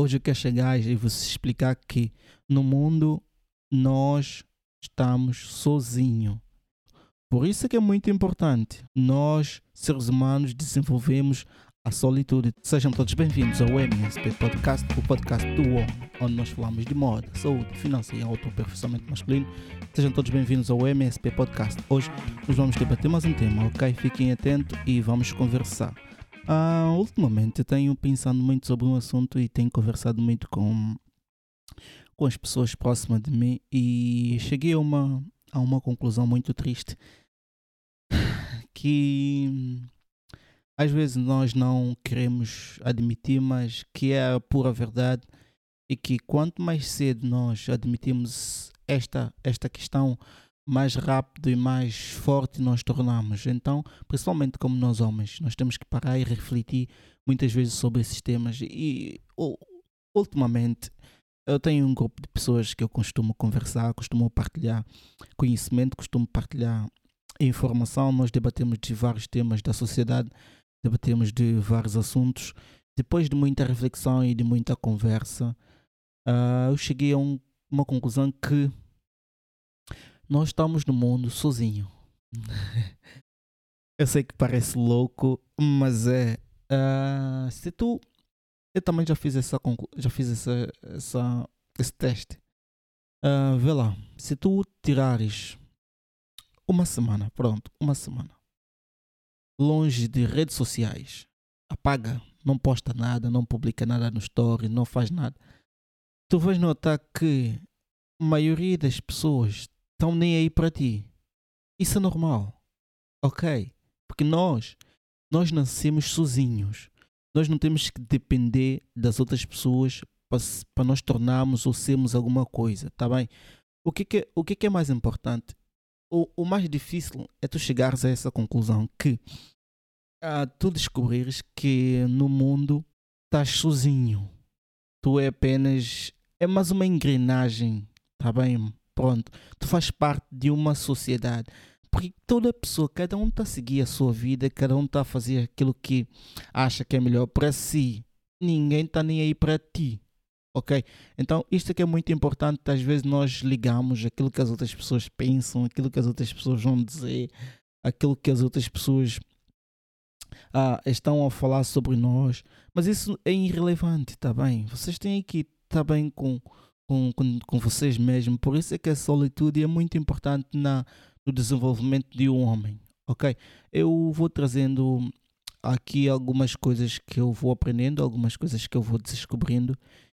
Hoje eu quero chegar e vos explicar que no mundo nós estamos sozinhos. Por isso é que é muito importante. Nós, seres humanos, desenvolvemos a solitude. Sejam todos bem-vindos ao MSP Podcast, o podcast do homem, onde nós falamos de moda, saúde, finanças e autoaperfeiçoamento masculino. Sejam todos bem-vindos ao MSP Podcast. Hoje nós vamos debater mais um tema, ok? Fiquem atentos e vamos conversar. Uh, ultimamente tenho pensado muito sobre um assunto e tenho conversado muito com, com as pessoas próximas de mim e cheguei a uma, a uma conclusão muito triste que às vezes nós não queremos admitir, mas que é a pura verdade e que quanto mais cedo nós admitimos esta, esta questão, mais rápido e mais forte nós tornamos. Então, principalmente como nós homens, nós temos que parar e refletir muitas vezes sobre esses temas. E ultimamente eu tenho um grupo de pessoas que eu costumo conversar, costumo partilhar conhecimento, costumo partilhar informação. Nós debatemos de vários temas da sociedade, debatemos de vários assuntos. Depois de muita reflexão e de muita conversa, uh, eu cheguei a um, uma conclusão que nós estamos no mundo sozinho. eu sei que parece louco, mas é. Uh, se tu. Eu também já fiz essa já fiz essa, essa esse teste. Uh, vê lá, se tu tirares uma semana, pronto, uma semana, longe de redes sociais, apaga, não posta nada, não publica nada no story, não faz nada, tu vais notar que a maioria das pessoas estão nem aí para ti. Isso é normal. Ok? Porque nós, nós nascemos sozinhos. Nós não temos que depender das outras pessoas para nós tornarmos ou sermos alguma coisa, tá bem? O que, que, o que, que é mais importante? O, o mais difícil é tu chegares a essa conclusão que ah, tu descobrires que no mundo estás sozinho. Tu é apenas. É mais uma engrenagem, tá bem? Pronto, tu faz parte de uma sociedade. Porque toda pessoa, cada um está a seguir a sua vida, cada um está a fazer aquilo que acha que é melhor para si. Ninguém está nem aí para ti. Ok? Então, isto é que é muito importante. Às vezes nós ligamos aquilo que as outras pessoas pensam, aquilo que as outras pessoas vão dizer, aquilo que as outras pessoas ah, estão a falar sobre nós. Mas isso é irrelevante, está bem? Vocês têm que estar bem com com, com, com vocês mesmos. Por isso é que a solitude é muito importante na, no desenvolvimento de um homem. Ok? Eu vou trazendo aqui algumas coisas que eu vou aprendendo, algumas coisas que eu vou descobrindo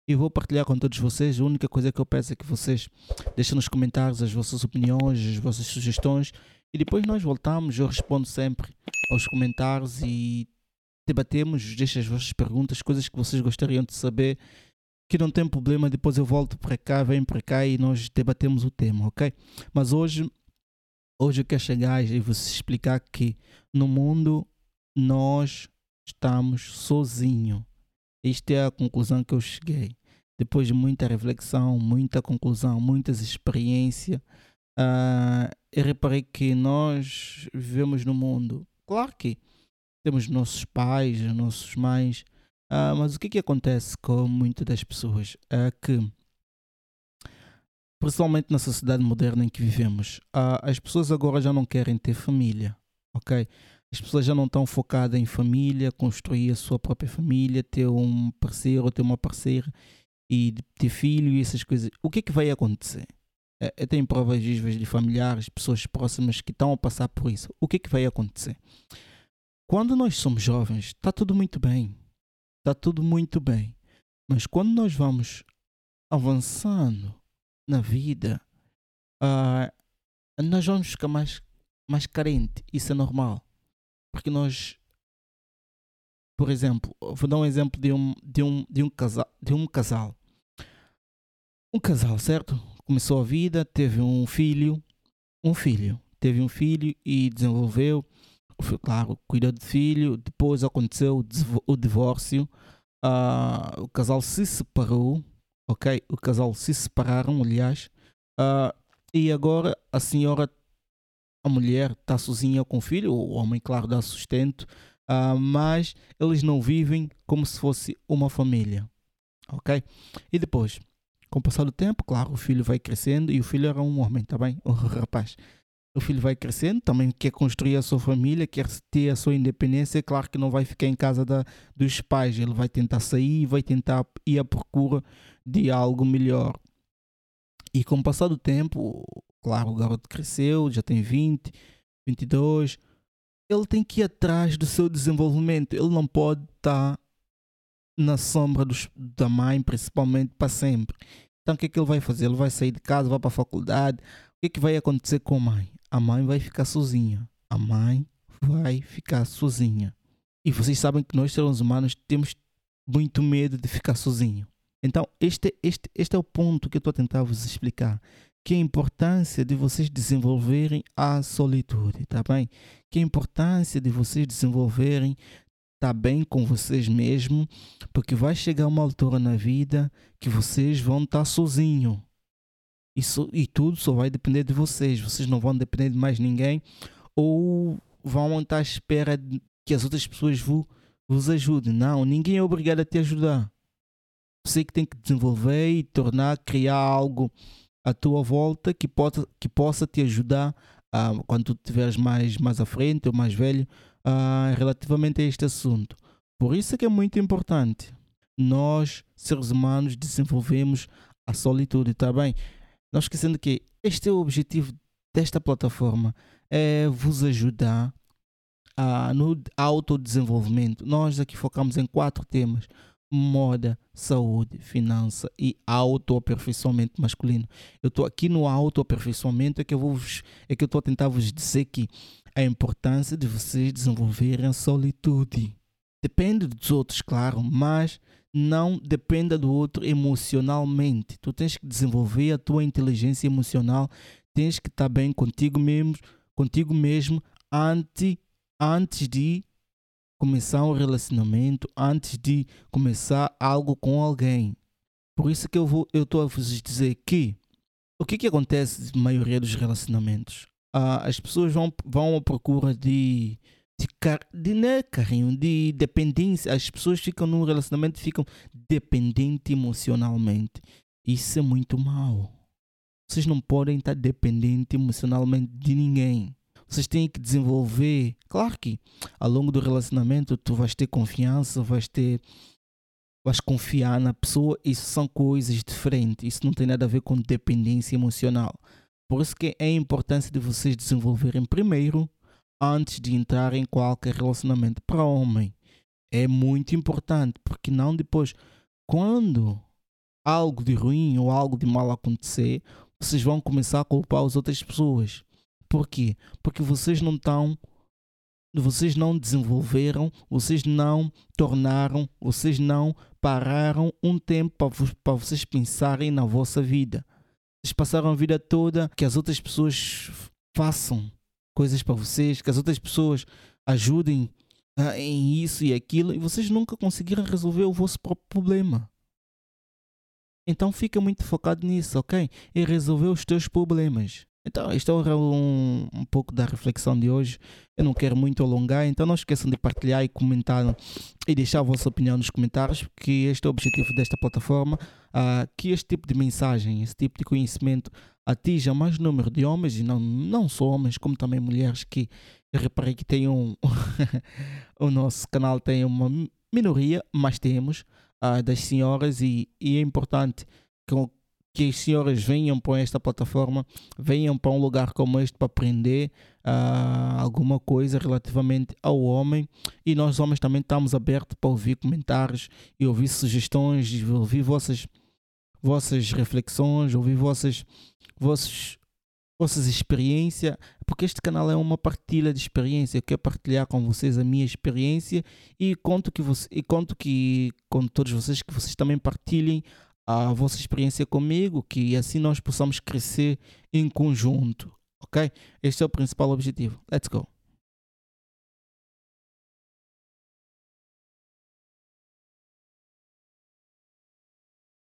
e vou partilhar com todos vocês. A única coisa que eu peço é que vocês deixem nos comentários as vossas opiniões, as vossas sugestões e depois nós voltamos. Eu respondo sempre aos comentários e debatemos. Deixem as vossas perguntas, coisas que vocês gostariam de saber que não tem problema, depois eu volto para cá, venho para cá e nós debatemos o tema, ok? Mas hoje, hoje eu quero chegar e vos explicar que no mundo nós estamos sozinhos. Esta é a conclusão que eu cheguei. Depois de muita reflexão, muita conclusão, muitas experiências, uh, eu reparei que nós vivemos no mundo. Claro que temos nossos pais, nossos mães, Uh, mas o que, é que acontece com muitas das pessoas é que, principalmente na sociedade moderna em que vivemos, uh, as pessoas agora já não querem ter família, ok? As pessoas já não estão focadas em família, construir a sua própria família, ter um parceiro ter uma parceira e ter filho e essas coisas. O que é que vai acontecer? É, eu tenho provas vivas de familiares, pessoas próximas que estão a passar por isso. O que é que vai acontecer? Quando nós somos jovens, está tudo muito bem está tudo muito bem. Mas quando nós vamos avançando na vida, uh, nós vamos ficar mais, mais carente. Isso é normal. Porque nós, por exemplo, vou dar um exemplo de um, de um, de um, casal, de um casal. Um casal, certo? Começou a vida, teve um filho, um filho, teve um filho e desenvolveu claro, cuidou do filho, depois aconteceu o divórcio, uh, o casal se separou, ok? O casal se separaram, aliás, uh, e agora a senhora, a mulher está sozinha com o filho, o homem, claro, dá sustento, uh, mas eles não vivem como se fosse uma família, ok? E depois, com o passar do tempo, claro, o filho vai crescendo e o filho era um homem, tá bem? O rapaz. O filho vai crescendo, também quer construir a sua família, quer ter a sua independência. Claro que não vai ficar em casa da, dos pais, ele vai tentar sair, vai tentar ir à procura de algo melhor. E com o passar do tempo, claro, o garoto cresceu, já tem 20, 22, ele tem que ir atrás do seu desenvolvimento. Ele não pode estar na sombra dos, da mãe, principalmente, para sempre. Então, o que é que ele vai fazer? Ele vai sair de casa, vai para a faculdade. O que é que vai acontecer com a mãe? A mãe vai ficar sozinha. A mãe vai ficar sozinha. E vocês sabem que nós, seres humanos, temos muito medo de ficar sozinho. Então, este, este, este é o ponto que eu estou a tentar vos explicar que a importância de vocês desenvolverem a solitude, tá bem? Que a importância de vocês desenvolverem tá bem com vocês mesmo, porque vai chegar uma altura na vida que vocês vão estar tá sozinho. Isso e tudo só vai depender de vocês. Vocês não vão depender de mais ninguém ou vão estar à espera de que as outras pessoas vos, vos ajudem. Não, ninguém é obrigado a te ajudar. Você que tem que desenvolver e tornar, criar algo à tua volta que, pode, que possa te ajudar uh, quando tu estiveres mais, mais à frente ou mais velho uh, relativamente a este assunto. Por isso é que é muito importante nós, seres humanos, desenvolvemos a solitude, está bem? Não esquecendo que este é o objetivo desta plataforma, é vos ajudar uh, no autodesenvolvimento. Nós aqui focamos em quatro temas moda, saúde, finança e autoaperfeiçoamento masculino. Eu estou aqui no autoaperfeiçoamento é que eu vou é que eu estou a tentar vos dizer que a importância de vocês desenvolverem a solitude. Depende dos outros, claro, mas não dependa do outro emocionalmente. Tu tens que desenvolver a tua inteligência emocional, tens que estar bem contigo mesmo, contigo mesmo antes, antes de começar um relacionamento antes de começar algo com alguém. Por isso que eu vou, eu estou a vos dizer que o que que acontece na maioria dos relacionamentos? Ah, as pessoas vão, vão à procura de de, car de né, carinho, de dependência. As pessoas ficam num relacionamento ficam dependentes emocionalmente. Isso é muito mal. Vocês não podem estar dependentes emocionalmente de ninguém vocês têm que desenvolver. Claro que ao longo do relacionamento tu vais ter confiança, vais ter. vais confiar na pessoa. Isso são coisas diferentes. Isso não tem nada a ver com dependência emocional. Por isso que é a importância de vocês desenvolverem primeiro antes de entrar em qualquer relacionamento para homem. É muito importante, porque não depois, quando algo de ruim ou algo de mal acontecer, vocês vão começar a culpar as outras pessoas. Por quê? Porque vocês não estão, vocês não desenvolveram, vocês não tornaram, vocês não pararam um tempo para, vocês pensarem na vossa vida. Vocês passaram a vida toda que as outras pessoas façam coisas para vocês, que as outras pessoas ajudem uh, em isso e aquilo, e vocês nunca conseguiram resolver o vosso próprio problema. Então fica muito focado nisso, ok? Em resolver os teus problemas. Então, isto é um, um pouco da reflexão de hoje. Eu não quero muito alongar, então não esqueçam de partilhar e comentar e deixar a vossa opinião nos comentários, porque este é o objetivo desta plataforma, uh, que este tipo de mensagem, esse tipo de conhecimento atinja mais número de homens, e não, não só homens, como também mulheres, que eu reparei que tem um... o nosso canal tem uma minoria, mas temos, uh, das senhoras, e, e é importante que que as senhoras venham para esta plataforma, venham para um lugar como este para aprender uh, alguma coisa relativamente ao homem. E nós, homens, também estamos abertos para ouvir comentários e ouvir sugestões, e ouvir vossas, vossas reflexões, ouvir vossas, vossas, vossas experiências, porque este canal é uma partilha de experiência. Eu quero partilhar com vocês a minha experiência e conto que você, e conto que com todos vocês que vocês também partilhem a vossa experiência comigo, que assim nós possamos crescer em conjunto, ok? Este é o principal objetivo. Let's go!